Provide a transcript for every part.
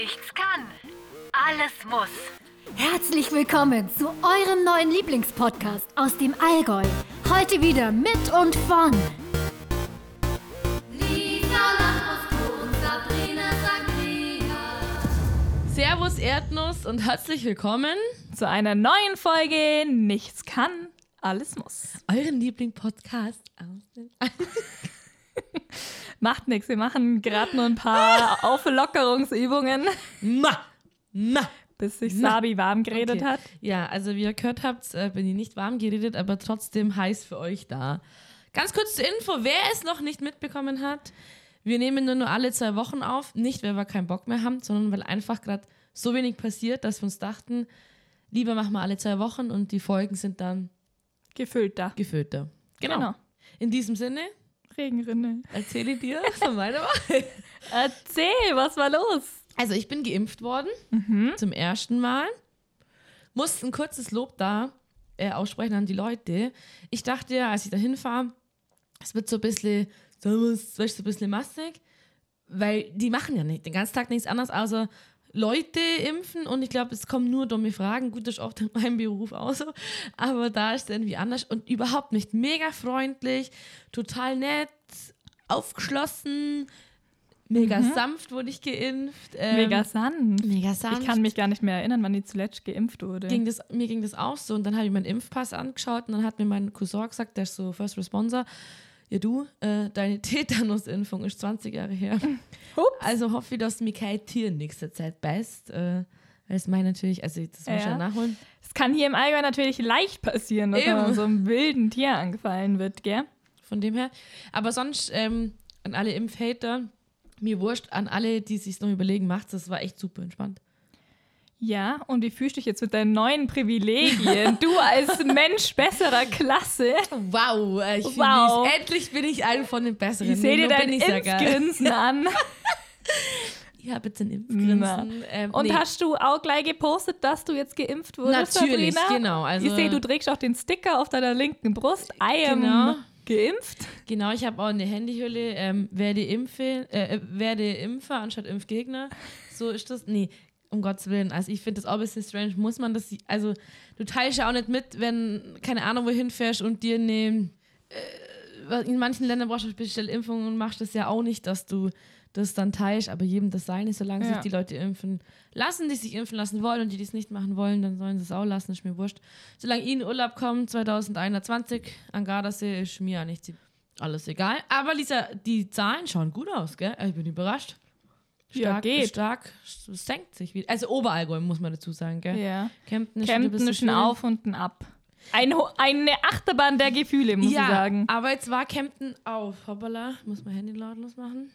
Nichts kann, alles muss. Herzlich willkommen zu eurem neuen Lieblingspodcast aus dem Allgäu. Heute wieder mit und von Lisa Lambrusco und Sabrina Sagrina. Servus Erdnuss und herzlich willkommen zu einer neuen Folge Nichts kann, alles muss. euren Liebling-Podcast aus dem Macht nichts, wir machen gerade nur ein paar Auflockerungsübungen, Ma! Ma! bis sich Sabi warm geredet Okay. hat. Ja, also wie ihr gehört habt, äh, bin ich nicht warm geredet, aber trotzdem heiß für euch da. Ganz kurz zur Info, wer es noch nicht mitbekommen hat, wir nehmen nur, nur alle zwei Wochen auf. Nicht, weil wir keinen Bock mehr haben, sondern weil einfach gerade so wenig passiert, dass wir uns dachten, lieber machen wir alle zwei Wochen und die Folgen sind dann Gefüllter. gefüllter. Genau. In diesem Sinne Regenrinne. erzähle dir von meiner Woche. Erzähl, was war los? Also ich bin geimpft worden Mhm. zum ersten Mal. Musste ein kurzes Lob da äh, aussprechen an die Leute. Ich dachte ja, als ich da hinfahre, es wird so ein bisschen, so ein bisschen massig, weil die machen ja nicht den ganzen Tag nichts anderes, außer Leute impfen und ich glaube, es kommen nur dumme Fragen. Gut, das ist oft in meinem Beruf auch so, aber da ist es irgendwie anders und überhaupt nicht mega freundlich, total nett, aufgeschlossen, mega sanft wurde ich geimpft. ähm, Mega sanft. Mega sanft. Ich kann mich gar nicht mehr erinnern, wann die zuletzt geimpft wurde. ging das, mir ging das auch so und dann habe ich meinen Impfpass angeschaut und dann hat mir mein Cousin gesagt, der ist so First Responder, ja du, äh, deine Tetanusimpfung ist 20 Jahre her. Hups. Also hoffe ich, dass mir kein Tier in nächster Zeit beißt. Äh, weil es meine natürlich, also das muss ich Ja. ja nachholen. Es kann hier im Allgäu natürlich leicht passieren, dass Eben. man so einem wilden Tier angefallen wird, gell? Von dem her. Aber sonst ähm, an alle Impfhater, mir wurscht, an alle, die sich noch überlegen, macht's. Das war echt super entspannt. Ja, und wie fühlst du dich jetzt mit deinen neuen Privilegien? du als Mensch besserer Klasse. Wow, äh, ich Wow. wow. endlich bin ich ein von den Besseren. Ich sehe dir dein. Impfgrinsen an. Ich habe jetzt ein Impfgrinsen. Ähm, Und nee. hast du auch gleich gepostet, dass du jetzt geimpft wurdest, Natürlich, Sabrina? genau, also- ich sehe, du trägst auch den Sticker auf deiner linken Brust. I am Genau. geimpft. Genau, ich habe auch eine Handyhülle. Ähm, werde, Impfe, äh, äh, werde Impfer anstatt Impfgegner. So ist das. Nee, um Gottes Willen. Also ich finde das auch ein bisschen strange. Muss man das. Also du teilst ja auch nicht mit, wenn, keine Ahnung, wohin fährst und dir eine. Äh, in manchen Ländern brauchst du spezielle Impfungen und machst das ja auch nicht, dass du das dann teilst, aber jedem das Seine, solange Ja. sich die Leute impfen lassen, die sich impfen lassen wollen und die, die es nicht machen wollen, dann sollen sie es auch lassen, ist mir wurscht. Solange in Urlaub komme, 2021, an Gardasee, ist mir eigentlich zie- alles egal. Aber Lisa, die Zahlen schauen gut aus, gell? Also Ich bin überrascht. Ja, Stark, geht. stark, es senkt sich wieder. Also Oberallgäu, muss man dazu sagen, gell? Ja. Kempten ist ein Kempten ist ein schwierig. Auf und ein Ab. Ein, eine Achterbahn der Gefühle, muss ja, ich sagen. aber jetzt war Kempten auf. Hoppala, muss mein Handy lautlos machen.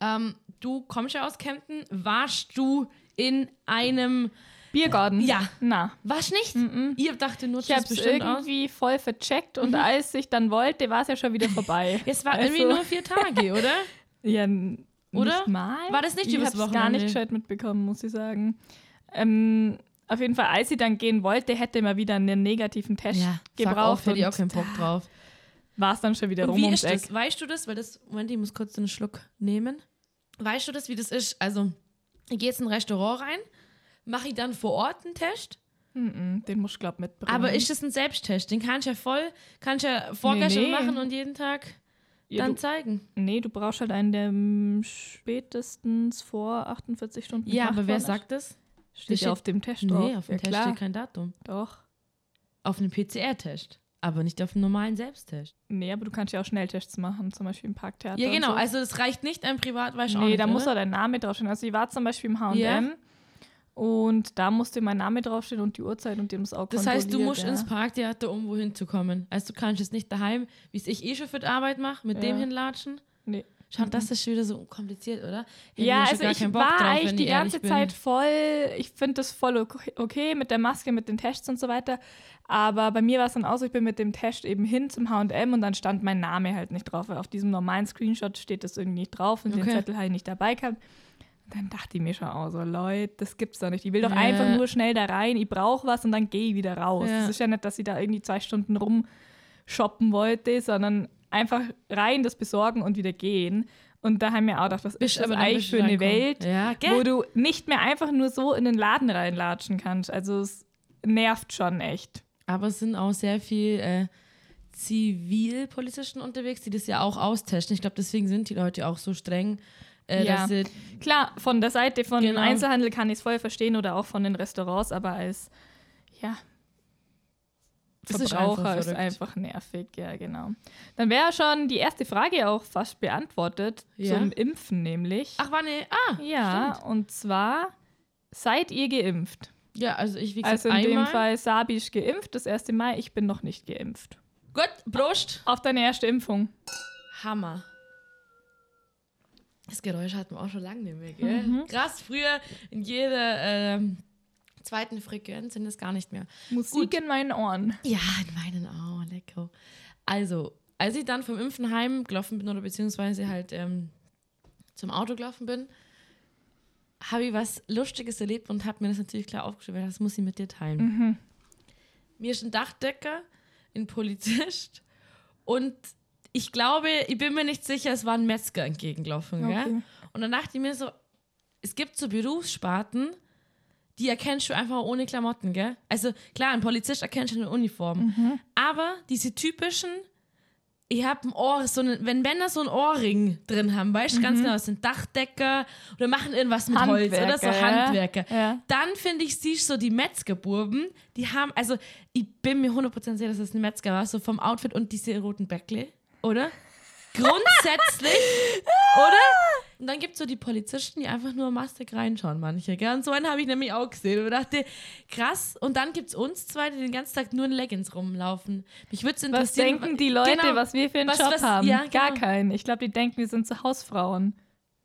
Ähm, du kommst ja aus Kempten. Warst du in einem. Biergarten? Ja. Na. Warst nicht? Ihr dachtet nur, Ich habe es bestimmt aus. irgendwie voll vercheckt und als ich dann wollte, war es ja schon wieder vorbei. Es war Also- irgendwie nur vier Tage, oder? Ja, Oder? Nicht mal. War das nicht ich übers hab's gar Wochenende? nicht gescheit mitbekommen, muss ich sagen. Ähm, auf jeden Fall, als sie dann gehen wollte, hätte man wieder einen negativen Test fuck gebraucht. off, hätte ich auch keinen Bock drauf. War es dann schon wieder Und rum wie ist Eck. das? Weißt du das? Weil das, Moment, ich muss kurz einen Schluck nehmen. Weißt du das, wie das ist? Also, ich gehe jetzt in ein Restaurant rein, mache ich dann vor Ort einen Test, Mm, Den musst du, glaub mitbringen. aber ist das ein Selbsttest? Den kannst du ja voll, kannst du ja vorgestern Nee, nee. machen und jeden Tag ja, dann du, zeigen. Nee, du brauchst halt einen, der spätestens vor 48 Stunden Ja, aber wer sagt das? Steht steht- ja auf dem Test drauf. Nee, auf dem ja, Test klar. steht kein Datum. Doch. Auf einem PCR-Test, aber nicht auf einem normalen Selbsttest. Nee, aber du kannst ja auch Schnelltests machen, zum Beispiel im Parktheater. Ja, genau. So. Also, es reicht nicht ein Privat, weißt du auch Nee, da muss auch dein Name draufstehen. Also ich war zum Beispiel im H&M Ja. Und da musste mein Name draufstehen und die Uhrzeit und die haben es auch Das heißt, du musst ja. ins Parktheater, um wohin zu kommen. Also du kannst jetzt nicht daheim, wie es ich eh schon für die Arbeit mache, mit Ja. dem hinlatschen. Nee. Schau, das ist schon wieder so kompliziert, oder? Hätte Ja, schon also ich war drauf, eigentlich die ich ganze bin. Zeit voll, ich finde das voll ok- okay mit der Maske, mit den Tests und so weiter. Aber bei mir war es dann auch so, ich bin mit dem Test eben hin zum H&M und dann stand mein Name halt nicht drauf. Weil auf diesem normalen Screenshot steht das irgendwie nicht drauf und den Okay. Zettel habe ich nicht dabei gehabt. Dann dachte ich mir schon auch so, Leute, das gibt's doch nicht. Ich will doch Ja. einfach nur schnell da rein, ich brauche was und dann gehe ich wieder raus. Ja. Es ist ja nicht, dass ich da irgendwie zwei Stunden rumshoppen wollte, sondern einfach rein, das besorgen und wieder gehen. Und da haben wir auch gedacht, was ist das eigentlich für eine. Welt, Ja, wo du nicht mehr einfach nur so in den Laden reinlatschen kannst. Also es nervt schon echt. Aber es sind auch sehr viel äh, Zivilpolizisten unterwegs, die das ja auch austesten. Ich glaube, deswegen sind die Leute auch so streng, äh, Ja. sie Klar, von der Seite von Genau. Einzelhandel kann ich es voll verstehen oder auch von den Restaurants, aber als ja, Das ist Verbraucher einfach ist einfach nervig, ja, genau. Dann wäre schon die erste Frage auch fast beantwortet Ja. zum Impfen, nämlich. Ach, war ne, ah, ja, stimmt. und zwar seid ihr geimpft? Ja, also ich, wie gesagt, Also in einmal. dem Fall Sabi ist geimpft, das erste Mal, ich bin noch nicht geimpft. Gut, Prost. Auf deine erste Impfung. Hammer. Das Geräusch hatten wir auch schon lange nicht mehr, gell? Mhm. Krass, früher in jeder ähm, zweiten Frequenz sind es gar nicht mehr. Musik Gut. in meinen Ohren. Ja, in meinen Augen, lecker. Also, als ich dann vom Impfen heim gelaufen bin oder beziehungsweise halt ähm, zum Auto gelaufen bin, habe ich was Lustiges erlebt und habe mir das natürlich klar aufgeschrieben, weil das muss ich mit dir teilen. Mhm. Mir ist ein Dachdecker, ein Polizist und ich glaube, ich bin mir nicht sicher, es war ein Metzger entgegengelaufen. Okay. Gell? Und dann dachte ich mir so, es gibt so Berufssparten, die erkennst du einfach ohne Klamotten, gell? Also klar, ein Polizist erkennst du in Uniform. Aber diese typischen, ich habe ein Ohr, so eine, wenn Männer so ein Ohrring drin haben, weißt du ganz genau, das sind Dachdecker oder machen irgendwas mit Holz oder so Handwerker, ja. Dann finde ich, siehst du so die Metzgerburben, die haben, also ich bin mir 100% sicher, dass das ein Metzger war, so vom Outfit und diese roten Bäckle, oder? Grundsätzlich, oder? Und dann gibt es so die Polizisten, die einfach nur mastig reinschauen, manche. Gell? Und so einen habe ich nämlich auch gesehen und dachte, krass. Und dann gibt es uns zwei, die den ganzen Tag nur in Leggings rumlaufen. Mich würde es Was interessieren. denken die Leute, Genau. was wir für einen Was- Job was- haben? ja, Gar genau. keinen. Ich glaube, die denken, wir sind so Hausfrauen.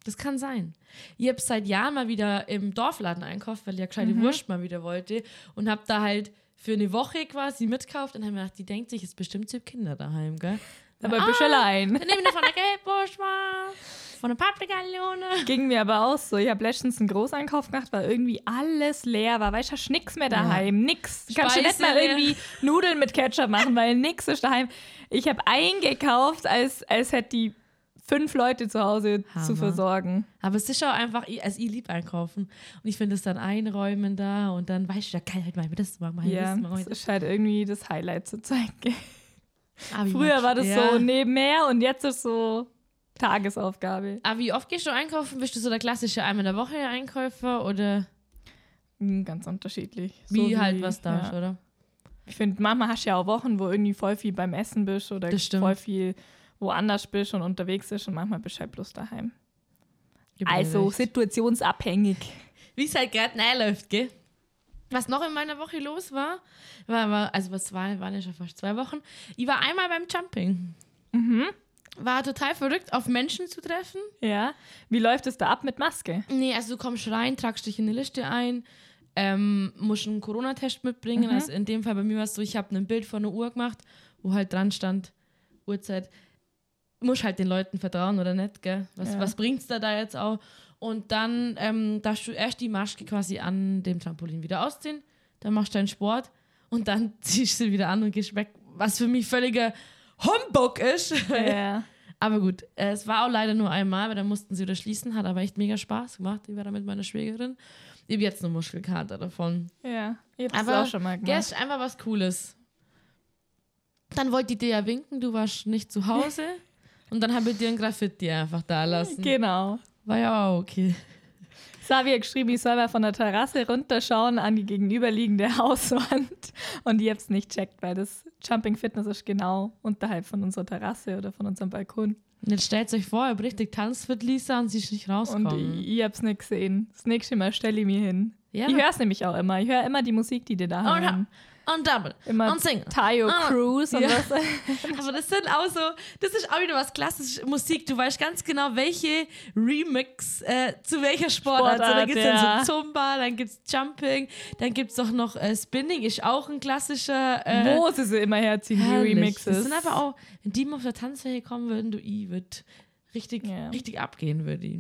Das kann sein. Ich habe seit Jahren mal wieder im Dorfladen einkauft, weil ich ja gescheite Mhm. Wurst mal wieder wollte und habe da halt für eine Woche quasi mitkauft und habe mir gedacht, die denkt sich, es ist bestimmt so Kinder daheim, gell? Aber ah, bist allein. Dann nehme ich von der Gelbwurst mal, von der Paprikalione. Ging mir aber auch so. Ich habe letztens einen Großeinkauf gemacht, weil irgendwie alles leer war. Weißt du, hast nix mehr daheim. Nix. Du kannst du nicht mal Speise irgendwie Nudeln mit Ketchup machen, weil nix ist daheim. Ich habe eingekauft, als, als hätte die fünf Leute zu Hause Hammer. zu versorgen. Aber es ist auch einfach, ich- also ich liebe einkaufen. Und ich finde es dann einräumen da und dann weißt du, ja geil, halt mal das, mach mal Ja, das, mach mal das das. ist halt irgendwie das Highlight zur Zeit. Aber ich Früher war das ja. so nebenher und jetzt ist so Tagesaufgabe. Aber wie oft gehst du einkaufen? Bist du so der klassische einmal in der Woche Einkäufer oder Hm, Ganz unterschiedlich. wie So halt was da ja. oder? Ich finde, manchmal hast du ja auch Wochen, wo irgendwie voll viel beim Essen bist oder voll viel woanders bist und unterwegs bist und manchmal bist du halt bloß daheim. Mir Also recht. situationsabhängig. wie es halt gerade läuft, gell? Was noch in meiner Woche los war, war, war also was war, waren ja schon fast zwei Wochen. Ich war einmal beim Jumping. Mhm. War total verrückt, auf Menschen zu treffen. Ja. Wie läuft es da ab mit Maske? Nee, also du kommst rein, tragst dich in eine Liste ein, ähm, musst einen Corona-Test mitbringen. Mhm. Also in dem Fall bei mir war es so, ich habe ein Bild von einer Uhr gemacht, wo halt dran stand, Uhrzeit. Musst halt den Leuten vertrauen oder nicht, gell? Was, Ja. was bringt's da da jetzt auch? Und dann ähm, darfst du erst die Maske quasi an dem Trampolin wieder ausziehen, dann machst du deinen Sport und dann ziehst du sie wieder an und gehst weg. Was für mich völliger Humbug ist. Ja. Aber gut, es war auch leider nur einmal, weil dann mussten sie wieder schließen, hat aber echt mega Spaß gemacht. Ich war da mit meiner Schwägerin. Ich habe jetzt eine Muskelkater davon. ja. Hab's Aber auch schon mal gemacht. ist einfach was Cooles. Dann wollte ich dir ja winken, du warst nicht zu Hause. Und dann habe ich dir ein Graffiti einfach da lassen. Genau. War ja auch okay. Hat geschrieben, ich soll mal von der Terrasse runterschauen an die gegenüberliegende Hauswand. Und ich hab's nicht checkt, weil das Jumping Fitness ist genau unterhalb von unserer Terrasse oder von unserem Balkon. Und jetzt stellt euch vor, ihr richtig tanzt mit Lisa und sie ist nicht Und rausgekommen. ich, ich hab's nicht gesehen. Das nächste Mal stelle ich mir hin. Ja. Ich hör's nämlich auch immer. Ich höre immer die Musik, die die da und, haben. und Double. Immer und Single. Tayo Ah, Cruz und ja. was. Aber das sind auch so, das ist auch wieder was klassische Musik. Du weißt ganz genau, welche Remix äh, zu welcher Sportart. so, da Sportart, gibt es ja. dann so Zumba, dann gibt es Jumping, dann gibt es doch noch äh, Spinning, ist auch ein klassischer. Äh, Wo sie sie immer herziehen, die herrlich. Remixes. Das sind aber auch, wenn die mal auf der Tanzfläche kommen würden, du, ich würde richtig, Ja. richtig abgehen, würde ich.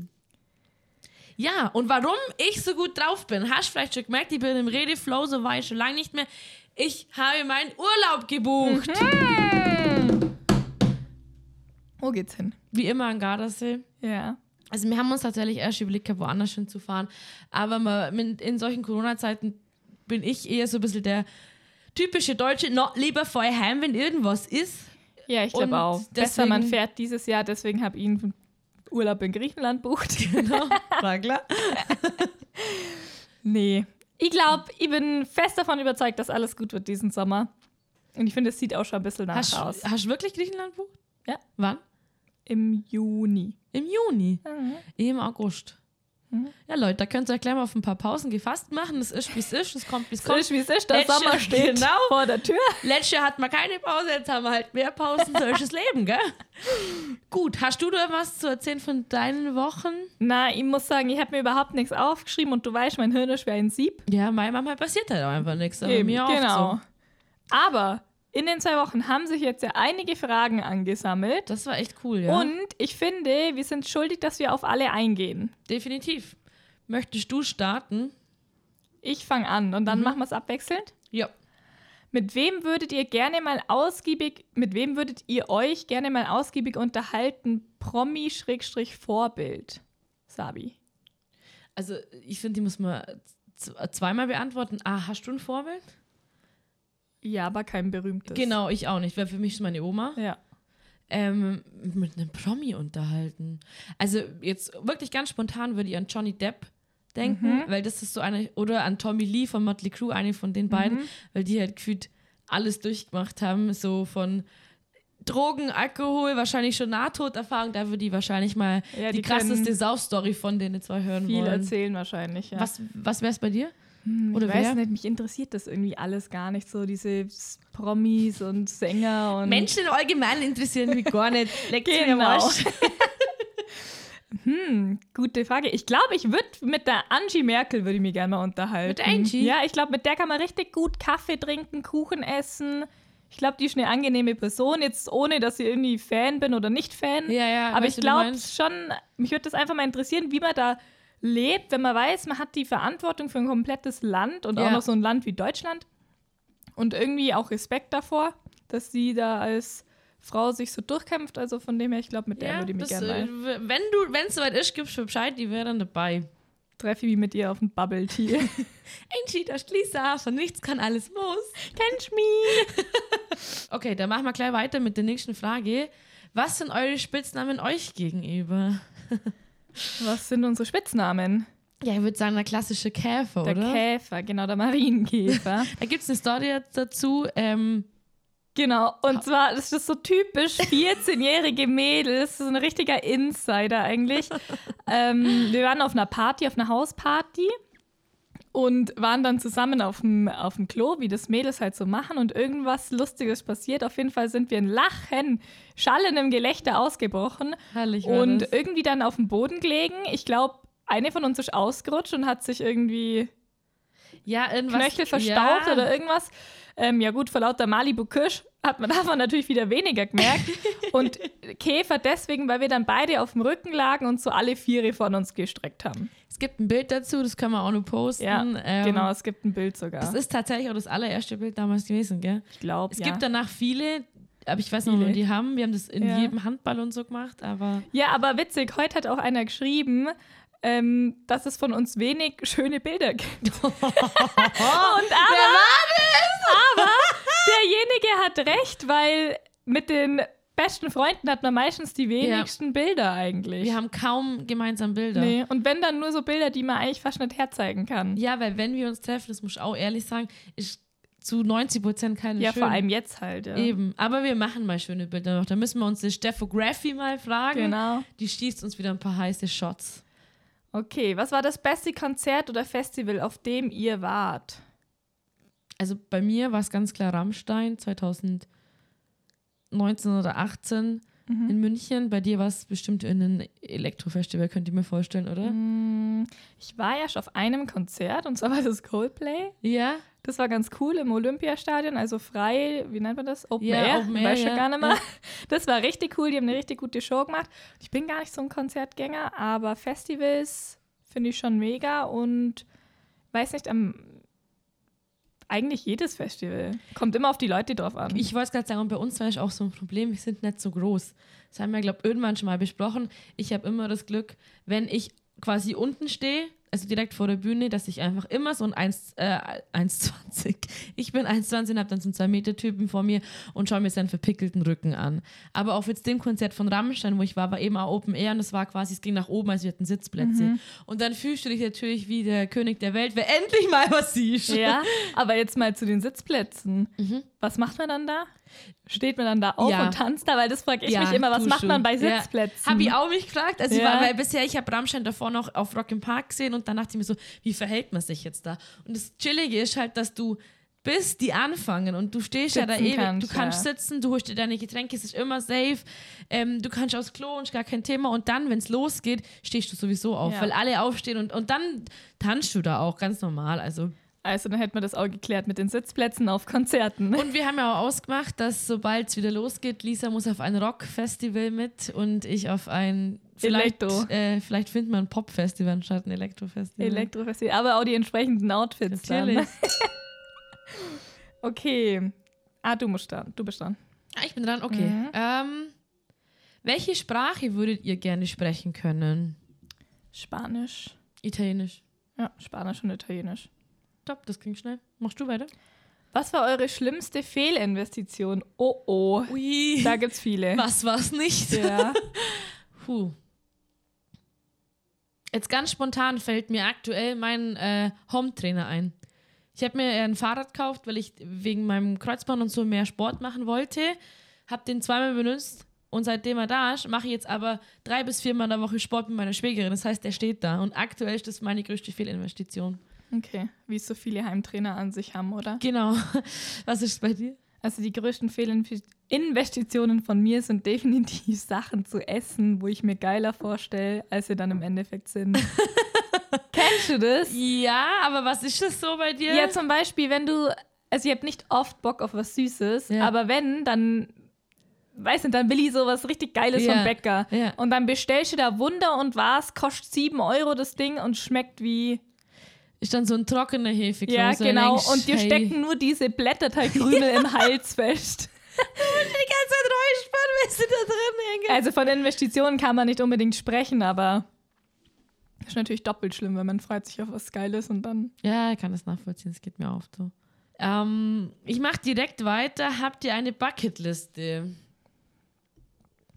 Ja, und warum ich so gut drauf bin, hast du vielleicht schon gemerkt, ich bin im Redeflow, so war ich schon lange nicht mehr. Ich habe meinen Urlaub gebucht. Mhm. Wo geht's hin? Wie immer an Gardasee. Ja. Also wir haben uns tatsächlich erst überlegt, gehabt, woanders hinzufahren. Aber in solchen Corona-Zeiten bin ich eher so ein bisschen der typische Deutsche, noch lieber vorher heim, wenn irgendwas ist. Ja, ich glaube auch. Besser, man deswegen- fährt dieses Jahr, deswegen habe ich ihn Urlaub in Griechenland bucht. Genau, war klar. nee. Ich glaube, ich bin fest davon überzeugt, dass alles gut wird diesen Sommer. Und ich finde, es sieht auch schon ein bisschen danach Hast aus. hast du wirklich Griechenland bucht? Ja. Wann? Im Juni. Im Juni. Mhm. Im August. Ja, Leute, da könnt ihr euch gleich mal auf ein paar Pausen gefasst machen. Es ist, wie es ist. Es kommt, wie es Es kommt. ist, wie es ist, der Letzte- Sommer steht genau. vor der Tür. Letztes Jahr hatten wir keine Pause, jetzt haben wir halt mehr Pausen. Solches Leben, gell? Gut, hast du da was zu erzählen von deinen Wochen? Na, ich muss sagen, ich habe mir überhaupt nichts aufgeschrieben und du weißt, mein Hirn ist wie ein Sieb. Ja, mein Mama passiert halt auch einfach nichts. Aber Eben, mir auch genau. so. Aber in den zwei Wochen haben sich jetzt ja einige Fragen angesammelt. Das war echt cool, ja. Und ich finde, wir sind schuldig, dass wir auf alle eingehen. Definitiv. Möchtest du starten? Ich fange an und Mhm. dann machen wir es abwechselnd. Ja. Mit wem würdet ihr gerne mal ausgiebig, mit wem würdet ihr euch gerne mal ausgiebig unterhalten? Promi-Vorbild. Sabi. Also, ich finde, die muss man zweimal beantworten. Ah, hast du ein Vorbild? Ja, aber kein berühmtes. Genau, ich auch nicht. Wäre für mich ist meine Oma. Ja. Ähm, mit einem Promi unterhalten. Also, jetzt wirklich ganz spontan würde ich an Johnny Depp denken, weil das ist so eine, oder an Tommy Lee von Motley Crue, eine von den beiden, weil die halt gefühlt alles durchgemacht haben, so von Drogen, Alkohol, wahrscheinlich schon Nahtoderfahrung, da würde ich wahrscheinlich mal Ja, die, die krasseste Sauf-Story von denen zwei hören Viel wollen. erzählen wahrscheinlich, ja. Was, was wäre es bei dir? Hm, oder ich weiß wer? nicht, mich interessiert das irgendwie alles gar nicht, so diese Promis und Sänger und Menschen im Allgemeinen interessieren mich gar nicht. Am Genau. Hm, gute Frage. Ich glaube, ich würde mit der Angie Merkel würde ich mich gerne mal unterhalten. Mit Angie? Ja, ich glaube, mit der kann man richtig gut Kaffee trinken, Kuchen essen. Ich glaube, die ist eine angenehme Person, jetzt ohne, dass ich irgendwie Fan bin oder nicht Fan. Ja, ja, Aber ich glaube schon, mich würde das einfach mal interessieren, wie man da lebt, wenn man weiß, man hat die Verantwortung für ein komplettes Land und auch Ja. noch so ein Land wie Deutschland. Und irgendwie auch Respekt davor, dass sie da als Frau sich so durchkämpft. Also von dem her, ich glaube, mit der Ja, würde ich mich gerne äh, mal wenn du, wenn es soweit ist, gibst du Bescheid, die wäre dann dabei. treffe ich mich mit ihr auf dem Bubble Tea. Angie, da Lisa, von nichts kann alles muss. Kennst mich? Okay, dann machen wir gleich weiter mit der nächsten Frage. Was sind eure Spitznamen euch gegenüber? Was sind unsere Spitznamen? Ja, ich würde sagen, der klassische Käfer, Der oder? Käfer, genau, der Marienkäfer. Da gibt es eine Story dazu. Ähm, genau, und zwar, das ist so typisch 14-jährige Mädels, das ist ein richtiger Insider eigentlich. ähm, wir waren auf einer Party, auf einer Hausparty und waren dann zusammen auf dem, auf dem Klo, wie das Mädels halt so machen und irgendwas Lustiges passiert. Auf jeden Fall sind wir in Lachen, schallendem Gelächter ausgebrochen herrlich und das. irgendwie dann auf dem Boden gelegen. Ich glaube, eine von uns ist ausgerutscht und hat sich irgendwie Ja, irgendwas. Knöchel verstaucht ja. oder irgendwas. Ähm, ja gut, vor lauter Malibu Kirsch hat man davon natürlich wieder weniger gemerkt. und Käfer deswegen, weil wir dann beide auf dem Rücken lagen und so alle Viere von uns gestreckt haben. Es gibt ein Bild dazu, das können wir auch noch posten. Ja, Ähm, genau, es gibt ein Bild sogar. Das ist tatsächlich auch das allererste Bild damals gewesen, gell? ich glaube, Es ja. gibt danach viele, aber ich weiß noch, Viele. wo die haben. Wir haben das in Ja. jedem Handball und so gemacht, aber ja, aber witzig, heute hat auch einer geschrieben, ähm, dass es von uns wenig schöne Bilder gibt. und aber, aber derjenige hat recht, weil mit den besten Freunden hat man meistens die wenigsten Bilder eigentlich. wir haben kaum gemeinsam Bilder. Nee, und wenn dann nur so Bilder, die man eigentlich fast nicht herzeigen kann. Ja, Ja, weil wenn wir uns treffen, das muss ich auch ehrlich sagen, ist zu 90 Prozent keine schön. vor allem jetzt halt, ja. Eben. Aber wir machen mal schöne Bilder noch. Da müssen wir uns die Steffography mal fragen. Genau. Die schießt uns wieder ein paar heiße Shots. Okay, was war das beste Konzert oder Festival, auf dem ihr wart? Also bei mir war es ganz klar Rammstein 2019 oder 18 Mhm. in München. Bei dir war es bestimmt in einem Elektrofestival, könnt ihr mir vorstellen, oder? Mhm. Ich war ja schon auf einem Konzert und zwar war das Coldplay. Ja. Das war ganz cool im Olympiastadion, also frei, wie nennt man das? Open Ja, Air, Open Air, weiß schon ja, gar nicht mehr. ja. Das war richtig cool, die haben eine richtig gute Show gemacht. Ich bin gar nicht so ein Konzertgänger, aber Festivals finde ich schon mega und weiß nicht, am eigentlich jedes Festival. Kommt immer auf die Leute drauf an. Ich wollte es gerade sagen, und bei uns war es auch so ein Problem, wir sind nicht so groß. Das haben wir, glaube ich, irgendwann schon mal besprochen. Ich habe immer das Glück, wenn ich quasi unten stehe, also direkt vor der Bühne, dass ich einfach immer so ein 1, äh, 1,20. Ich bin 1,20 und habe dann so einen 2-Meter-Typen vor mir und schaue mir seinen verpickelten Rücken an. Aber auf jetzt dem Konzert von Rammstein, wo ich war, war eben auch Open Air und es war quasi, es ging nach oben, also wir hatten Sitzplätze. Und dann fühlst du dich natürlich wie der König der Welt, wer endlich mal was siehst. ja, aber jetzt mal zu den Sitzplätzen. Was macht man dann da? Steht man dann da auf Ja. und tanzt da? Weil das frage ich Ja, mich immer, was macht du. man bei Ja. Sitzplätzen? Habe ich auch mich gefragt. Also ich Ja. war, weil bisher, ich habe Rammstein davor noch auf Rock im Park gesehen und dann dachte ich mir so, wie verhält man sich jetzt da? Und das Chillige ist halt, dass du bis die anfangen und du stehst ja da Sitzen ewig, kannst, du kannst ja. sitzen, du holst dir deine Getränke, es ist immer safe, ähm, du kannst aufs Klo und ist gar kein Thema und dann, wenn es losgeht, stehst du sowieso auf, Ja. weil alle aufstehen und, und dann tanzt du da auch, ganz normal, also Also dann hätten wir das auch geklärt mit den Sitzplätzen auf Konzerten. Und wir haben ja auch ausgemacht, dass sobald es wieder losgeht, Lisa muss auf ein Rock-Festival mit und ich auf ein vielleicht, Elektro. Äh, vielleicht finden wir ein Pop-Festival anstatt ein Elektro-Festival. Elektrofestival, aber auch die entsprechenden Outfits Natürlich. Okay. Ah, du musst dran. Du bist dran. Ah, ich bin dran, okay. Mhm. Ähm, welche Sprache würdet ihr gerne sprechen können? Spanisch. Italienisch. Ja, Spanisch und Italienisch. Top, das ging schnell. Machst du weiter? Was war eure schlimmste Fehlinvestition? Oh oh. Ui. Da gibt's viele. Was war's nicht? Ja. Puh. Jetzt ganz spontan fällt mir aktuell mein äh, Home-Trainer ein. Ich habe mir ein Fahrrad gekauft, weil ich wegen meinem Kreuzband und so mehr Sport machen wollte. Habe den zweimal benutzt und seitdem er da ist, mache ich jetzt aber drei bis viermal in der Woche Sport mit meiner Schwägerin. Das heißt, der steht da und aktuell ist das meine größte Fehlinvestition. Okay. Wie es so viele Heimtrainer an sich haben, oder? Genau. Was ist bei dir? Also die größten Fehlinvestitionen von mir sind definitiv Sachen zu essen, wo ich mir geiler vorstelle, als sie dann im Endeffekt sind. Kennst du das? Ja, aber was ist das so bei dir? Ja, zum Beispiel, wenn du, also ich habe nicht oft Bock auf was Süßes, Ja. aber wenn, dann, weiß nicht, dann will ich sowas richtig Geiles Ja. vom Bäcker. Ja. Und dann bestellst du da Wunder und was, kostet 7 Euro das Ding und schmeckt wie, ist dann so ein trockener Hefeklose. ja und genau, denkst, und dir hey. stecken nur diese Blätterteigkrümel im Hals fest. die ganze Zeit räuspern, wenn sie da drin hängen. Also von Investitionen kann man nicht unbedingt sprechen, aber ist natürlich doppelt schlimm, wenn man freut sich auf was Geiles und dann. Ja, ich kann das nachvollziehen, es geht mir oft so. Ähm, ich mache direkt weiter. Habt ihr eine Bucketliste?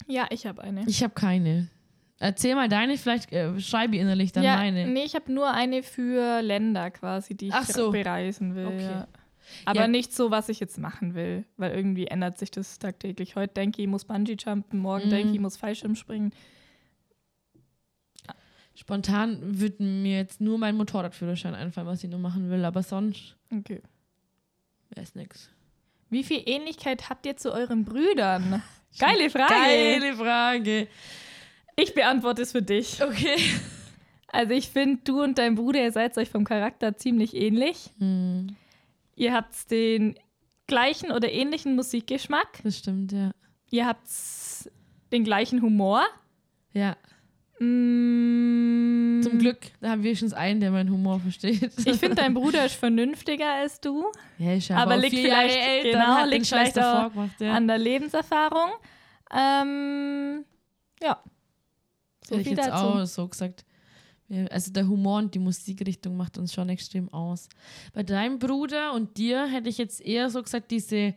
Ja, ich habe eine. Ich habe keine. Erzähl mal deine, vielleicht äh, schreibe ich innerlich dann ja, meine. nee, ich habe nur eine für Länder quasi, die ich so. bereisen will. Okay. Ja. Aber Ja. nicht so, was ich jetzt machen will, weil irgendwie ändert sich das tagtäglich. Heute denke ich, ich muss Bungee jumpen, morgen Mhm. denke ich, ich muss Fallschirm springen. Spontan würde mir jetzt nur mein Motorradführerschein einfallen, was ich nur machen will, aber sonst Okay. wäre es nix. Wie viel Ähnlichkeit habt ihr zu euren Brüdern? Geile Frage. Geile Frage. Ich beantworte es für dich. Okay. Also ich finde, du und dein Bruder, ihr seid euch vom Charakter ziemlich ähnlich. Hm, Ihr habt den gleichen oder ähnlichen Musikgeschmack. das stimmt, ja. Ihr habt den gleichen Humor. Ja, Mm, zum Glück, da haben wir schon einen, der meinen Humor versteht. Ich finde, dein Bruder ist vernünftiger als du. Ja, ja Aber auch liegt Jahre vielleicht- älter, genau, liegt vielleicht auch gemacht, ja. An der Lebenserfahrung. Ähm, ja. So Hätte ich viel jetzt dazu. auch so gesagt. Also der Humor und die Musikrichtung macht uns schon extrem aus. Bei deinem Bruder und dir hätte ich jetzt eher so gesagt, diese,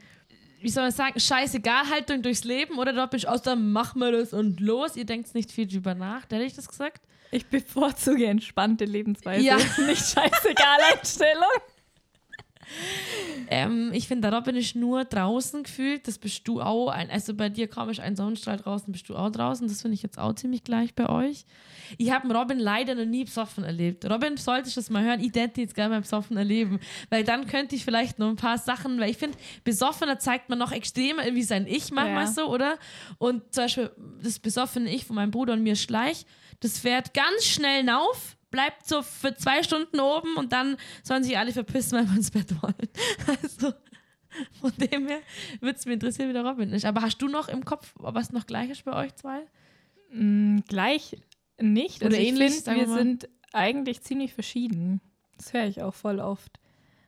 wie soll man sagen, Scheißegal-Haltung durchs Leben oder da bist du aus, dann machen wir das und los. Ihr denkt nicht viel drüber nach. Da hätte ich das gesagt. Ich bevorzuge entspannte Lebensweise. Ja. Nicht scheißegal Einstellung. Ähm, ich finde, da bin ich nur draußen gefühlt. Das bist du auch. Ein, also bei dir kaum ist ein Sonnenstrahl draußen, bist du auch draußen. Das finde ich jetzt auch ziemlich gleich bei euch. Ich habe Robin leider noch nie besoffen erlebt. Robin, sollte ich das mal hören, ich hätte jetzt gerne beim Besoffen erleben. Weil dann könnte ich vielleicht noch ein paar Sachen, weil ich finde, besoffener zeigt man noch extremer irgendwie sein Ich manchmal Ja. so, oder? Und zum Beispiel das besoffene Ich von meinem Bruder und mir Schleich, das fährt ganz schnell auf, bleibt so für zwei Stunden oben und dann sollen sich alle verpissen, weil wir ins Bett wollen. Also von dem her würde es mich interessieren, wie der Robin ist. Aber hast du noch im Kopf, was noch gleich ist bei euch zwei? Mm, gleich nicht. Oder also ich ähnlich, sagen wir wir sind eigentlich ziemlich verschieden. Das höre ich auch voll oft.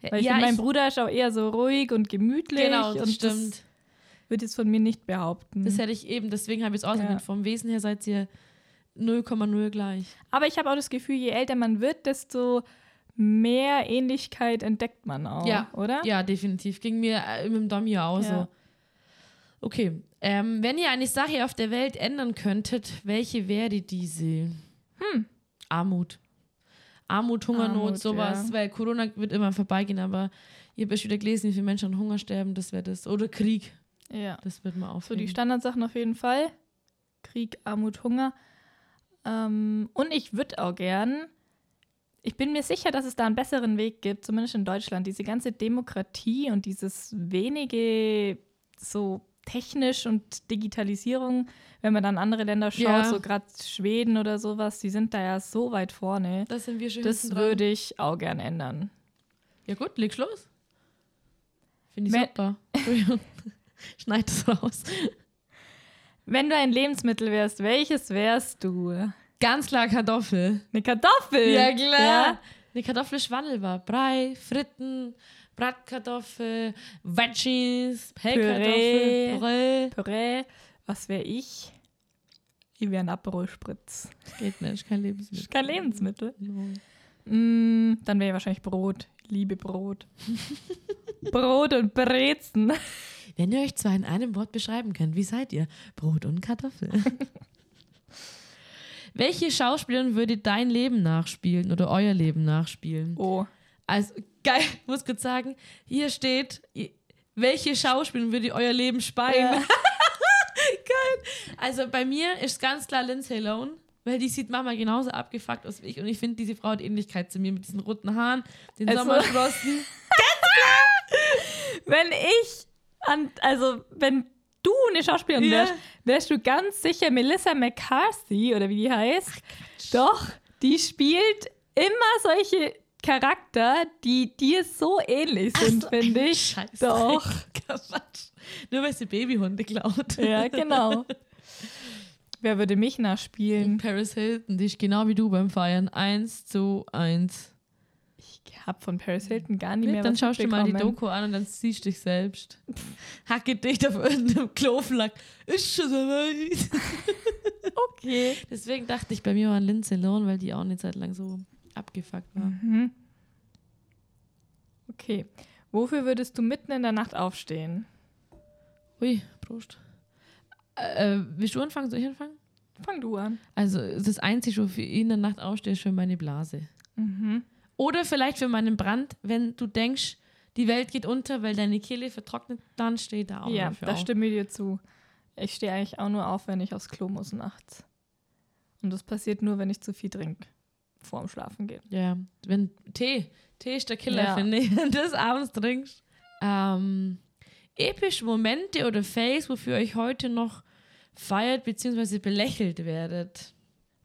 Weil ich ja, finde, mein ich- Bruder ist auch eher so ruhig und gemütlich. Genau, das und stimmt. Das wird jetzt von mir nicht behaupten. Das hätte ich eben, deswegen habe ich es ausgewählt. Ja. Vom Wesen her seid ihr 0,0 gleich. Aber ich habe auch das Gefühl, je älter man wird, desto mehr Ähnlichkeit entdeckt man auch, Ja. oder? Ja, definitiv. Ging mir äh, mit dem Dom ja auch Ja. so. Okay. Ähm, wenn ihr eine Sache auf der Welt ändern könntet, welche wäre diese? Hm. Armut. Armut, Hungernot, Armut, sowas. ja. Weil Corona wird immer vorbeigehen, aber ich habe erst wieder gelesen, wie viele Menschen an Hunger sterben, das wäre das. Oder Krieg, Ja. das wird man So aufregen. die Standardsachen auf jeden Fall. Krieg, Armut, Hunger. Ähm, und ich würde auch gern, ich bin mir sicher, dass es da einen besseren Weg gibt, zumindest in Deutschland. Diese ganze Demokratie und dieses wenige so technisch und Digitalisierung, wenn man dann andere Länder schaut, Ja. so gerade Schweden oder sowas, die sind da ja so weit vorne. das sind wir schon Das würde ich auch gern ändern. Ja gut, leg los. Finde ich Wenn- super. Schneid das raus. Wenn du ein Lebensmittel wärst, welches wärst du? Ganz klar Kartoffel. Eine Kartoffel. Ja, klar. Ja. Eine Kartoffel ist wandelbar. Brei, Fritten, Bratkartoffel, Veggies, Pellkartoffel, Püree. Püree. Was wäre ich? Ich wäre ein Aperol Spritz. Geht nicht, kein Lebensmittel. Kein Lebensmittel. No. Mm, dann wäre ich wahrscheinlich Brot. Liebe Brot. Brot und Brezen. Wenn ihr euch zwar in einem Wort beschreiben könnt, wie seid ihr? Brot und Kartoffel. Welche Schauspielerin würde dein Leben nachspielen oder euer Leben nachspielen? Oh. Also, geil, ich muss kurz sagen, hier steht, welche Schauspielerin würde euer Leben speien? Ja. geil. Also bei mir ist ganz klar Lindsay Lohan, weil die sieht Mama genauso abgefuckt aus wie ich und ich finde, diese Frau hat Ähnlichkeit zu mir mit diesen roten Haaren, den Also- Sommersprossen. Wenn ich an, also wenn du eine Schauspielerin Ja. wärst, wärst du ganz sicher Melissa McCarthy oder wie die heißt. Doch, die spielt immer solche Charakter, die dir so ähnlich sind, finde ich. Scheiße. Doch. Quatsch. Nur weil sie Babyhunde klaut. Ja, genau. Wer würde mich nachspielen? Paris Hilton, die ist genau wie du beim Feiern. Eins zu eins. Ich habe von Paris Hilton gar nicht mehr dann was schaust du mal die. Doku an und dann siehst du dich selbst. Hacke dich auf irgendeinem Kloflack. Ist schon so weit. Okay. Deswegen dachte ich bei mir war Lindsay Lohan, weil die auch eine Zeit lang so abgefuckt war. Mhm. Okay. Wofür würdest du mitten in der Nacht aufstehen? Ui, Prost. Äh, äh, willst du anfangen? Soll ich anfangen? Fang du an. Also das Einzige, wofür ich in der Nacht aufstehe, ist für meine Blase. Mhm. Oder vielleicht für meinen Brand, wenn du denkst, die Welt geht unter, weil deine Kehle vertrocknet, dann steht da auch Ja, da auf. stimme ich dir zu. Ich stehe eigentlich auch nur auf, wenn ich aufs Klo muss nachts. Und das passiert nur, wenn ich zu viel trinke. Vorm Schlafen gehen. Ja, wenn Tee, Tee ist der Killer, Ja. finde ich, wenn du das abends trinkst. Ähm, epische Momente oder Fails, wofür euch heute noch feiert bzw. belächelt werdet.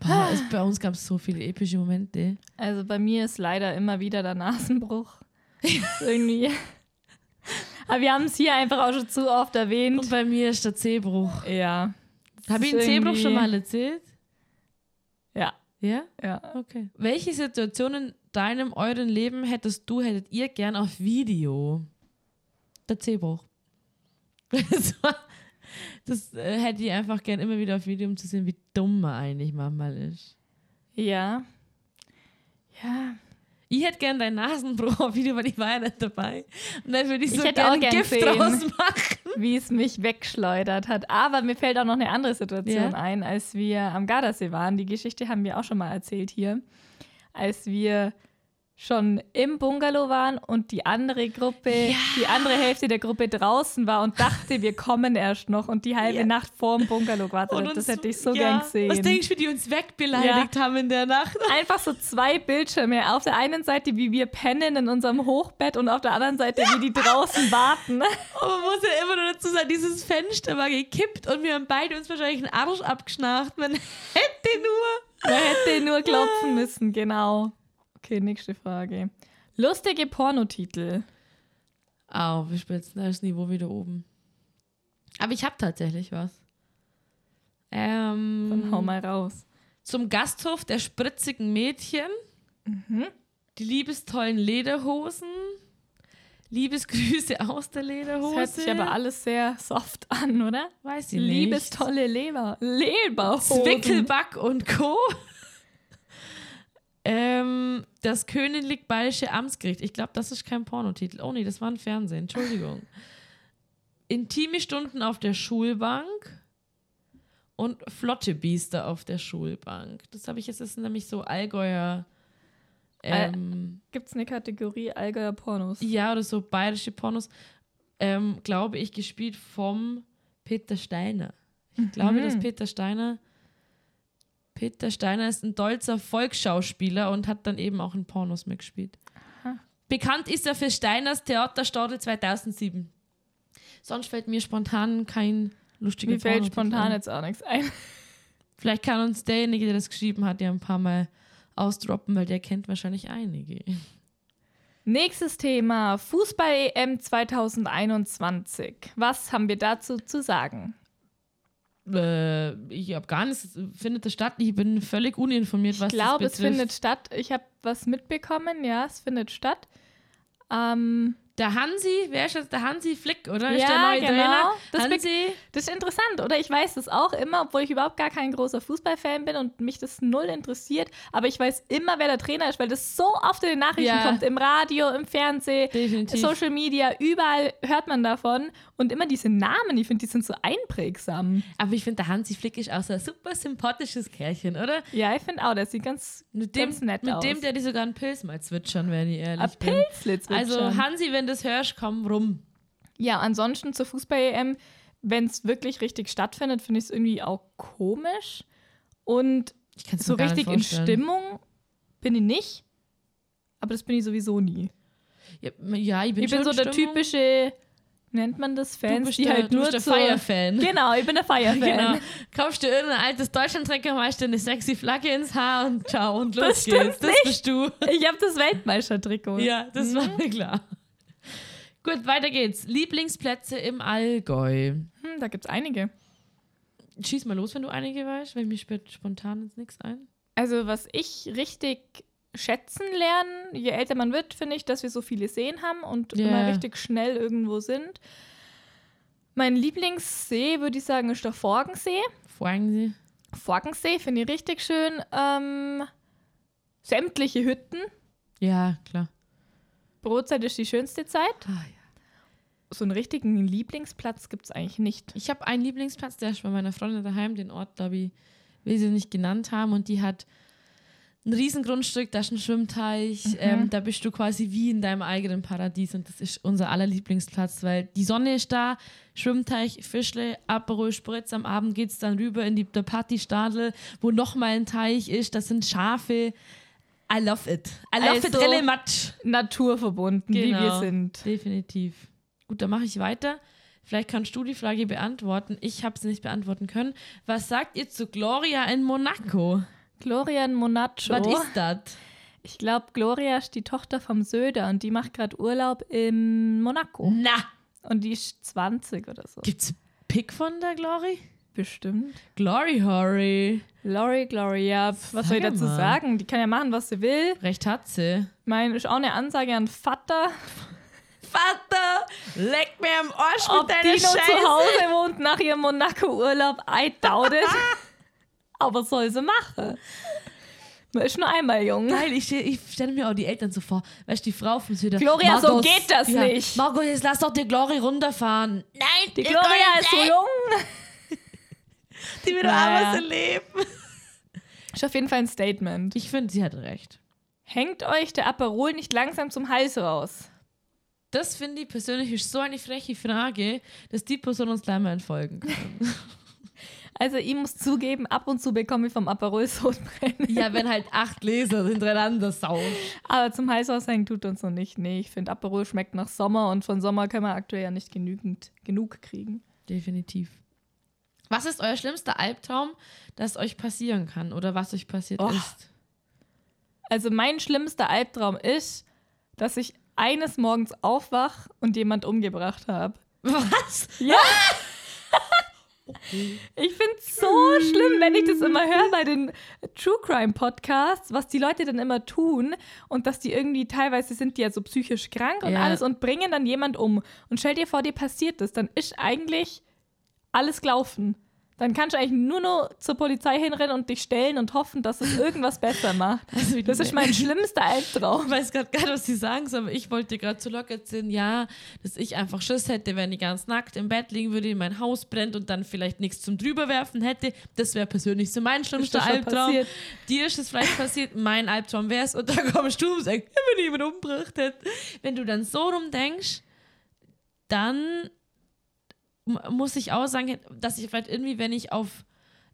Boah, es, bei uns gab es so viele epische Momente. Also bei mir ist leider immer wieder der Nasenbruch. Irgendwie. Aber wir haben es hier einfach auch schon zu oft Und erwähnt. bei mir ist der Zehbruch. Ja. Habe ich einen Zehbruch schon mal erzählt? Ja. Ja? Ja. Okay. Welche Situation in deinem, euren Leben hättest du, hättet ihr gern auf Video? Der Zehbruch. Das, war, das äh, hätte ich einfach gern immer wieder auf Video, um zu sehen, wie dumm man eigentlich manchmal ist. Ja. Ja. Ich hätte gern deinen Nasenbruch auf Video, weil ich war ja nicht dabei. Und dann würde ich Ich so hätte gern auch gern Gift sehen. draus machen. Wie es mich wegschleudert hat. Aber mir fällt auch noch eine andere Situation Ja? ein, als wir am Gardasee waren. Die Geschichte haben wir auch schon mal erzählt hier. Als wir schon im Bungalow waren und die andere Gruppe, die andere Hälfte der Gruppe draußen war und dachte, wir kommen erst noch und die halbe Ja. Nacht vorm Bungalow gewartet hat. Das hätte ich so gern gesehen. Was denkst du, wie die uns wegbeleidigt haben in der Nacht? Einfach so zwei Bildschirme. Auf der einen Seite, wie wir pennen in unserem Hochbett und auf der anderen Seite, wie die draußen warten. Aber man muss ja immer nur dazu sagen, dieses Fenster war gekippt und wir haben beide uns wahrscheinlich einen Arsch abgeschnarcht. Man hätte nur. Man hätte nur klopfen müssen, genau. Okay, nächste Frage. Lustige Pornotitel. Au, wir spitzen das Niveau wieder oben. Aber ich habe tatsächlich was. Ähm, Dann hau mal raus. Zum Gasthof der spritzigen Mädchen. Mhm. Die liebestollen Lederhosen. Liebesgrüße aus der Lederhose. Das hört sich aber alles sehr soft an, oder? Weiß ich nicht. Liebestolle Leber. Leberhosen. Zwickelback und Co. ähm, das Königlich Bayerische Amtsgericht. Ich glaube, das ist kein Pornotitel. Oh nee, das war ein Fernsehen. Entschuldigung. Intime Stunden auf der Schulbank und Flotte Biester auf der Schulbank. Das habe ich jetzt, das ist nämlich so Allgäuer. Ähm, Gibt es eine Kategorie Allgäuer Pornos? ja, oder so bayerische Pornos. Ähm, glaube ich, gespielt vom Peter Steiner. Ich glaube, dass Peter Steiner. Peter Steiner ist ein deutscher Volksschauspieler und hat dann eben auch in Pornos mitgespielt. Bekannt ist er für Steiners Theaterstadel 2007. Sonst fällt mir spontan kein lustiger Mir fällt spontan jetzt auch nichts ein. Vielleicht kann uns derjenige, der das geschrieben hat, ja ein paar Mal ausdroppen, weil der kennt wahrscheinlich einige. Nächstes Thema: Fußball-EM 2021. Was haben wir dazu zu sagen? Äh, ich habe gar nichts, findet das statt? Ich bin völlig uninformiert, was Ich glaube, das es betrifft. findet statt. Ich habe was mitbekommen. Ja, es findet statt. Ähm, Der Hansi, wer ist jetzt der Hansi Flick, oder? ist Ja, der neue genau. Trainer? Das Hansi, das ist interessant, oder? Ich weiß das auch immer, obwohl ich überhaupt gar kein großer Fußballfan bin und mich das null interessiert. Aber ich weiß immer, wer der Trainer ist, weil das so oft in den Nachrichten Ja. kommt. Im Radio, im Fernsehen, Definitiv. Social Media, überall hört man davon. Und immer diese Namen, ich finde, die sind so einprägsam. aber ich finde, der Hansi Flick ist auch so ein super sympathisches Kerlchen, oder? Ja, ich finde auch, der sieht ganz, Mit dem, ganz nett mit aus. dem, der die sogar einen Pilz mal zwitschern, wenn ich ehrlich Ein bin. Pilzlitz wird Also. Hansi, wenn du das hörst, komm rum. Ja, ansonsten zur Fußball-EM, wenn es wirklich richtig stattfindet, finde ich es irgendwie auch komisch. Und so richtig in. Stimmung bin ich nicht. Aber das bin ich sowieso nie. Ja, ja, ich bin, Ich bin so der Stimmung. typische, nennt man das, Du Fans, die der, halt du nur der Fire-Fan. Genau, ich bin der Fire-Fan. Genau. Kaufst du irgendein altes Deutschlandtrecker, machst dir eine sexy Flagge ins Haar und ciao und los Das geht's. Das nicht. bist du. Ich habe das Weltmeistertrikot. Ja, das Mhm. war mir klar. Gut, weiter geht's. Lieblingsplätze im Allgäu. Hm, da gibt es einige. Schieß mal los, wenn du einige weißt, weil mir spürt spontan jetzt nichts ein. Also, was ich richtig schätzen lernen, je älter man wird, finde ich, dass wir so viele Seen haben und Ja. immer richtig schnell irgendwo sind. Mein Lieblingssee, würde ich sagen, ist der Forgensee. Fragen Sie. Forgensee finde ich richtig schön. Ähm, sämtliche Hütten. Ja, klar. Brotzeit ist die schönste Zeit. Ah, ja. So einen richtigen Lieblingsplatz gibt es eigentlich nicht. Ich habe einen Lieblingsplatz, der ist bei meiner Freundin daheim, den Ort, glaube ich, will sie nicht genannt haben. Und die hat ein Riesengrundstück, da ist ein Schwimmteich. Ähm, da bist du quasi wie in deinem eigenen Paradies. Und das ist unser aller Lieblingsplatz, weil die Sonne ist da, Schwimmteich, Fischle, Aperol Spritz. Am Abend geht es dann rüber in die der Partystadel, wo nochmal ein Teich ist. Das sind Schafe. I love it. I love it Also- really much. Naturverbunden, wie wir Genau. sind. Definitiv. Gut, dann mache ich weiter. Vielleicht kannst du die Frage beantworten. Ich habe sie nicht beantworten können. Was sagt ihr zu Gloria in Monaco? Glorian Monaco. Was ist das? Ich glaube, Gloria ist die Tochter vom Söder und die macht gerade Urlaub in Monaco. Na, Und die ist 20 oder so. gibt's Pick von der Glory? Bestimmt. Glory Horry. Lori, Gloria, was soll ich dazu mal. sagen? Die kann ja machen, was sie will. Recht hat sie. Mein ist auch eine Ansage an Vater. Vater, leck mir am Arsch Ob mit die deiner noch zu Scheiße. Hause wohnt nach ihrem Monaco-Urlaub, I doubt it. Aber soll sie machen. Man ist nur einmal jung. Geil, ich, ich stelle mir auch die Eltern so vor. Weißt du, die Frau vom Süder. Gloria, so geht das nicht. Margot, jetzt lass doch die Glory runterfahren. Nein, Die Gloria ist so jung. Die will Naja. auch was erleben. Ist auf jeden Fall ein Statement. Ich finde, sie hat recht. Hängt euch der Aperol nicht langsam zum Hals raus? Das finde ich persönlich ist so eine freche Frage, dass die Person uns gleich mal entfolgen kann. Also ich muss zugeben, ab und zu bekomme ich vom Aperol Sodbrennen. ja, wenn halt acht Leser hintereinander saugen. Aber zum Hals raushängen tut uns noch nicht. Nee, ich finde Aperol schmeckt nach Sommer und von Sommer können wir aktuell ja nicht genügend genug kriegen. Definitiv. Was ist euer schlimmster Albtraum, das euch passieren kann oder was euch passiert Och. ist? Also mein schlimmster Albtraum ist, dass ich eines Morgens aufwach und jemand umgebracht habe. Was? Ja. Ich finde es so schlimm, wenn ich das immer höre bei den True Crime Podcasts, was die Leute dann immer tun und dass die irgendwie teilweise sind die ja so psychisch krank und Ja. alles und bringen dann jemand um. Und stell dir vor, dir passiert das, dann ist eigentlich alles gelaufen. Dann kannst du eigentlich nur noch zur Polizei hinrennen und dich stellen und hoffen, dass es irgendwas besser macht. Also, Das ist mein schlimmster Albtraum. Ich weiß gerade gar nicht, was sie sagen aber ich wollte dir gerade zu locker erzählen, ja, dass ich einfach Schiss hätte, wenn ich ganz nackt im Bett liegen würde, mein Haus brennt und dann vielleicht nichts zum drüberwerfen hätte. Das wäre persönlich so mein schlimmster Albtraum. passiert? Dir ist es vielleicht passiert, mein Albtraum wäre es und dann kommst du und sagst, wenn jemand umgebracht hätte. Wenn du dann so rumdenkst, dann muss ich auch sagen, dass ich vielleicht irgendwie, wenn ich auf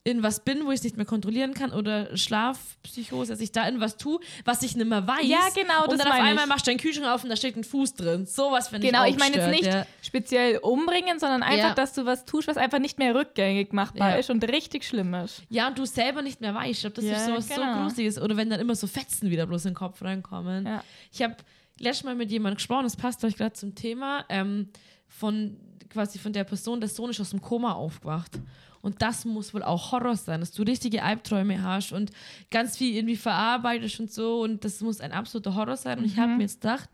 irgendwas bin, wo ich es nicht mehr kontrollieren kann oder Schlafpsychose, dass ich da irgendwas tue, was ich nicht mehr weiß. Ja, genau, Und das dann auf einmal ich. machst du deinen Kühlschrank auf und da steht ein Fuß drin. Sowas finde Genau, ich ich auch meine jetzt nicht ja. speziell umbringen, sondern einfach, Ja. dass du was tust, was einfach nicht mehr rückgängig machbar Ja. ist und richtig schlimm ist. Ja, und du selber nicht mehr weißt, ob das Ja, ist sowas genau. so Gruseliges oder wenn dann immer so Fetzen wieder bloß in den Kopf reinkommen. Ich habe letztes Mal mit jemandem gesprochen, das passt euch gerade zum Thema, ähm, von quasi von der Person, der Sohn ist aus dem Koma aufgewacht. Und das muss wohl auch Horror sein, dass du richtige Albträume hast und ganz viel irgendwie verarbeitest und so. Und das muss ein absoluter Horror sein. Und ich Mhm. habe mir jetzt gedacht,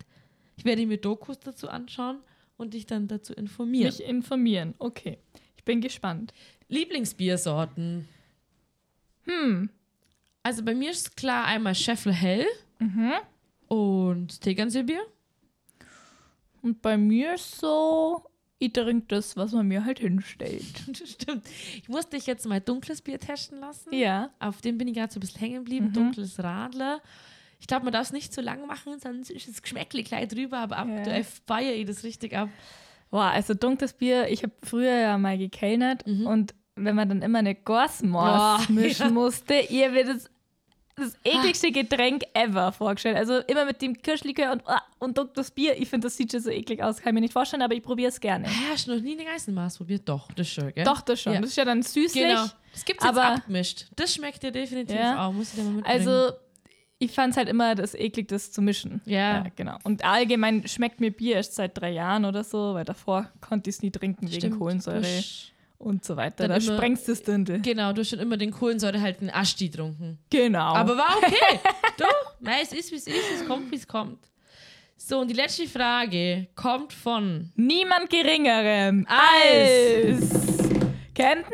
ich werde mir Dokus dazu anschauen und dich dann dazu informieren. Mich informieren. Okay. Ich bin gespannt. Lieblingsbiersorten. Hm. Also bei mir ist klar einmal Scheffel Hell und Tegernseebier. Und bei mir ist so, ich trinke das, was man mir halt hinstellt. Stimmt. Ich musste dich jetzt mal dunkles Bier testen lassen. Ja. Auf dem bin ich gerade so ein bisschen hängen Mhm. geblieben. Dunkles Radler. Ich glaube, man darf es nicht zu lang machen, sonst ist das Geschmäckle gleich drüber, aber aktuell feiere ich das richtig ab. Boah, also dunkles Bier, ich habe früher ja mal gekellnert und wenn man dann immer eine Gorsmors Oh, mischen ja. musste, ihr wird das, das ekligste Getränk ever vorgestellt. Also immer mit dem Kirschlikör und, ah, und dunkles Bier. Ich finde, das sieht schon so eklig aus, kann ich mir nicht vorstellen, aber ich probiere es gerne. Hä, hast du noch nie eine Geißenmaß probiert? Doch, das schon, gell? Doch, das schon. Ja. Das ist ja dann süßlich. Genau. Das gibt es abgemischt. Das schmeckt dir definitiv Ja. auch. Muss ich dir mal mitbringen. Also, ich fand es halt immer das eklig, das zu mischen. Ja. genau. Und allgemein schmeckt mir Bier erst seit drei Jahren oder so, weil davor konnte ich es nie trinken wegen Stimmt, Kohlensäure du hast- und so weiter. dann Da immer- sprengst du das Dünde. Genau, du hast schon immer den Kohlensäure halt einen Asti getrunken. Genau. Aber war okay. Doch, nein, es ist, wie es ist. Es kommt, wie es kommt. So, und die letzte Frage kommt von niemand geringerem Als- als Kenton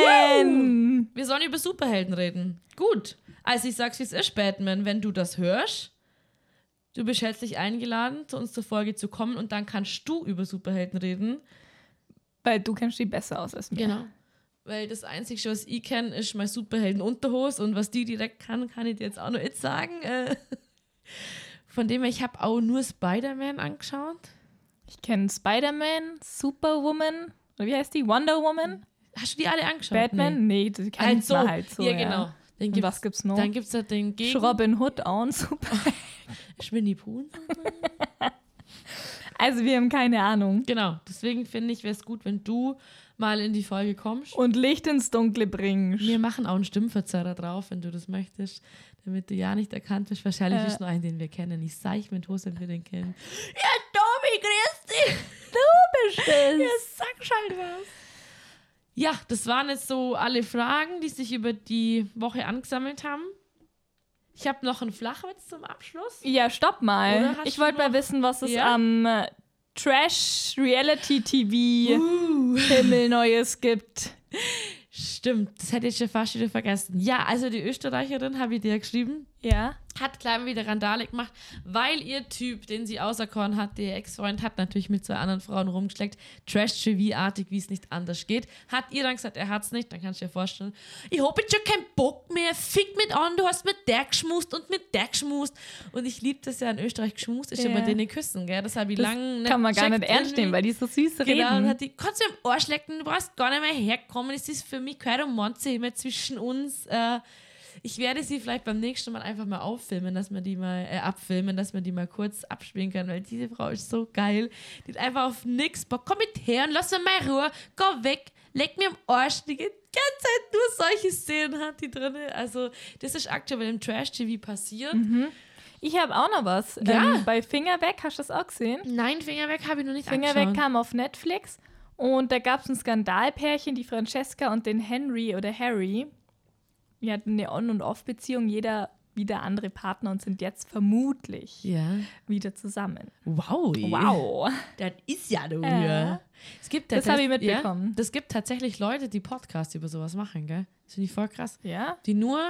Batman. Wir sollen über Superhelden reden. Gut. Also ich sag's, wie es ist, Batman. Wenn du das hörst, du bist herzlich eingeladen, zu uns zur Folge zu kommen und dann kannst du über Superhelden reden. Weil du kennst die besser aus als mir. Genau. Weil das Einzige, was ich kenne, ist mein Superhelden-Unterhose und was die direkt kann, kann ich dir jetzt auch noch nicht sagen. Äh, Von dem her, ich habe auch nur Spider-Man angeschaut. Ich kenne Spider-Man, Superwoman, oder wie heißt die? Wonder Woman? Hast du die alle angeschaut? Batman? Nee, die kennt Also, man halt so. ja, Ja, genau. Dann Und gibt's, was gibt's noch? Dann gibt es halt den Gegen... Robin Hood auch ein Super. Winnie Pooh. Also wir haben keine Ahnung. Genau, deswegen finde ich, wäre es gut, wenn du mal in die Folge kommst. Und Licht ins Dunkle bringst. Wir machen auch einen Stimmverzerrer drauf, wenn du das möchtest, damit du ja nicht erkannt wirst. Wahrscheinlich Äh. ist nur einen, den wir kennen. Ich seich mit Hose, wenn wir den kennen. Ja, Tobi, grüß dich! Du bist es. Ja, sag halt was. Ja, das waren jetzt so alle Fragen, die sich über die Woche angesammelt haben. Ich habe noch einen Flachwitz zum Abschluss. Ja, stopp mal. Ich wollte mal wissen, was es Ja? am äh, Trash-Reality-TV-Himmel Neues gibt. Stimmt, das hätte ich schon fast wieder vergessen. Ja, also die Österreicherin, habe ich dir geschrieben, Ja. Hat klein wieder Randale gemacht, weil ihr Typ, den sie auserkoren hat, der Ex-Freund, hat natürlich mit zwei anderen Frauen rumgeschleckt, Trash-TV-artig, wie es nicht anders geht. Hat ihr dann gesagt, er hat's nicht, dann kannst du dir vorstellen, ich hab jetzt schon keinen Bock mehr, fick mit an, du hast mit der geschmust und mit der geschmust. Und ich liebe das ja in Österreich, geschmust ist ja, bei denen küssen, gell? Das habe ich lange kann man gar nicht ernst nehmen, weil die so süß Genau, und reden. hat die, kannst du mir am Arsch lecken, du brauchst gar nicht mehr herkommen, es ist für mich keine Romanze mehr zwischen uns. Äh, ich werde sie vielleicht beim nächsten Mal einfach mal auffilmen, dass man die mal, äh, abfilmen, dass man die mal kurz abspielen kann, weil diese Frau ist so geil. Die hat einfach auf nix Bock. Komm mit her und lass mir mal Ruhe, geh weg, leck mir am Arsch. Die ganze Zeit nur solche Szenen hat die drin. Also, das ist aktuell im Trash-TV passiert. Ich habe auch noch was. Ja. Ähm, bei Finger weg, hast du das auch gesehen? Nein, Finger weg habe ich noch nicht Finger angeschaut. weg kam auf Netflix Und da gab es ein Skandalpärchen, die Francesca und den Henry oder Harry. Die hatten eine On- und Off-Beziehung, jeder wieder andere Partner und sind jetzt vermutlich Ja. wieder zusammen. Wow. Wow. Das ist ja du. Äh. Es gibt Das tats- hab ich mitbekommen. Ja, das gibt tatsächlich Leute, die Podcasts über sowas machen, gell? Das finde ich voll krass. Ja? Die nur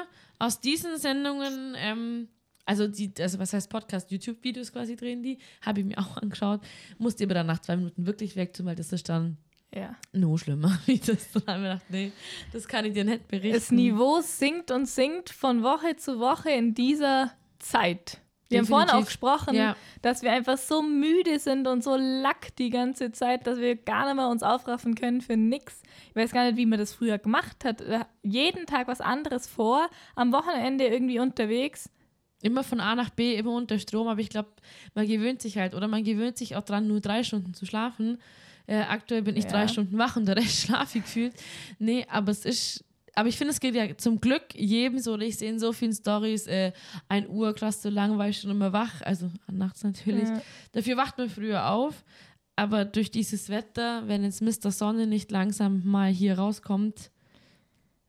aus diesen Sendungen, ähm, also die, also was heißt Podcast, YouTube-Videos quasi drehen die, habe ich mir auch angeschaut, musste aber dann nach zwei Minuten wirklich weg tun, weil das ist dann Ja. noch schlimmer. Wie das dann habe ich gedacht, nee, das kann ich dir nicht berichten. Das Niveau sinkt und sinkt von Woche zu Woche in dieser Zeit. Wir haben vorhin auch Definitiv. gesprochen, Ja. dass wir einfach so müde sind und so lack die ganze Zeit, dass wir gar nicht mehr uns aufraffen können für nix. Ich weiß gar nicht, wie man das früher gemacht hat. Jeden Tag was anderes vor, am Wochenende irgendwie unterwegs. Immer von A nach B, immer unter Strom, aber ich glaube, man gewöhnt sich halt oder man gewöhnt sich auch dran, nur drei Stunden zu schlafen. Äh, aktuell bin ich Ja. drei Stunden wach und der Rest schlafe ich gefühlt. Nee, aber es ist, aber ich finde, es geht ja zum Glück jedem so, ich sehe in so vielen Stories, äh, ein Uhr, krass, so lang war ich schon immer wach, also nachts natürlich. Ja. Dafür wacht man früher auf, aber durch dieses Wetter, wenn jetzt Mr. Sonne nicht langsam mal hier rauskommt,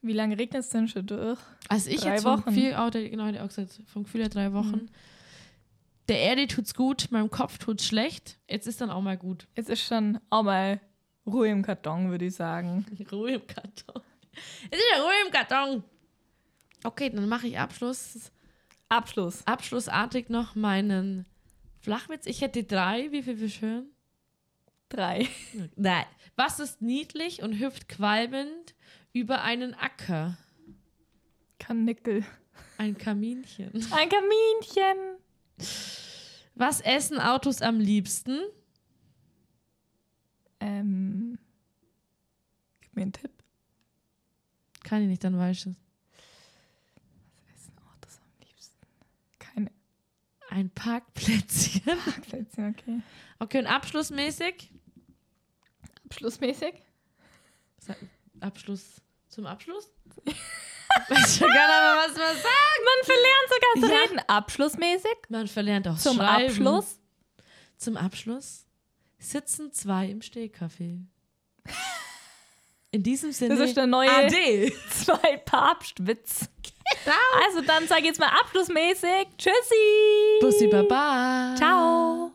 Wie lange regnet es denn schon durch? also ich Drei jetzt Wochen. Gefühl, oh, genau, der auch gesagt, vom Gefühl her drei Wochen. Der Erde tut's gut, meinem Kopf tut's schlecht. Jetzt ist dann auch mal gut. Es ist schon auch mal Ruhe im Karton, würde ich sagen. Ruhe im Karton. Es ist ja Ruhe im Karton. Okay, dann mache ich Abschluss, Abschluss. abschlussartig noch meinen Flachwitz. Ich hätte drei. Wie viel wir schön? Drei. Nein. Was ist niedlich und hüpft qualmend über einen Acker? Kanickel. Ein Kaminchen. Ein Kaminchen. Was essen Autos am liebsten? Ähm. Gib mir einen Tipp. Kann ich nicht, dann weiß ich es. Essen Autos am liebsten. Keine Ein Parkplätzchen. Parkplätze, okay. Okay, und abschlussmäßig? Abschlussmäßig? Abschluss zum Abschluss? gar nicht mehr, was man sagt. Man verlernt sogar zu Ja. reden. Abschlussmäßig? Man verlernt auch Zum Schreiben. Abschluss? Zum Abschluss sitzen zwei im Stehkaffee. In diesem Sinne. Das ist der neue Ade. zwei Papstwitz. Genau. Also dann sag ich jetzt mal abschlussmäßig. Tschüssi. Bussi Baba. Ciao.